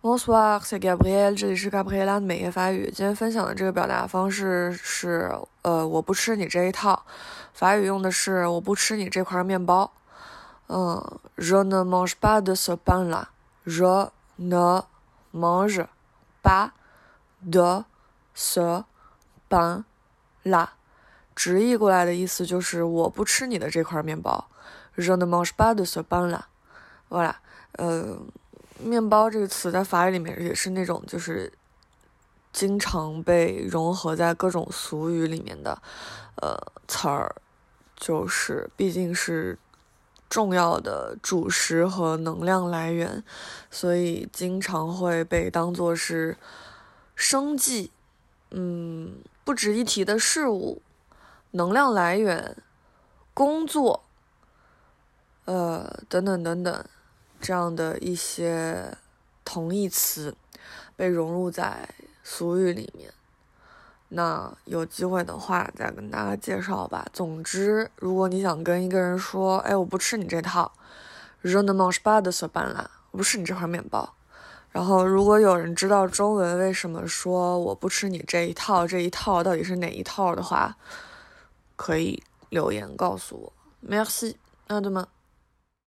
Bonsoir, c'est Gabriel，这里是 Gabriel 的美业法语。今天分享的这个表达方式是，呃，我不吃你这一套。法语用的是我不吃你这块面包。嗯，Je ne mange pas de ce pain-là. Je ne mange pas de ce pain-là。直译过来的意思就是我不吃你的这块面包。Je ne mange pas de ce pain-là。voilà，呃。面包这个词在法语里面也是那种，就是经常被融合在各种俗语里面的，呃，词儿，就是毕竟是重要的主食和能量来源，所以经常会被当做是生计，嗯，不值一提的事物，能量来源，工作，呃，等等等等。这样的一些同义词被融入在俗语里面，那有机会的话再跟大家介绍吧。总之，如果你想跟一个人说：“哎，我不吃你这套 r o n m a n s p a d 所办啦，我不吃你这块面包。”然后，如果有人知道中文为什么说我不吃你这一套，这一套到底是哪一套的话，可以留言告诉我。Merci，那对吗？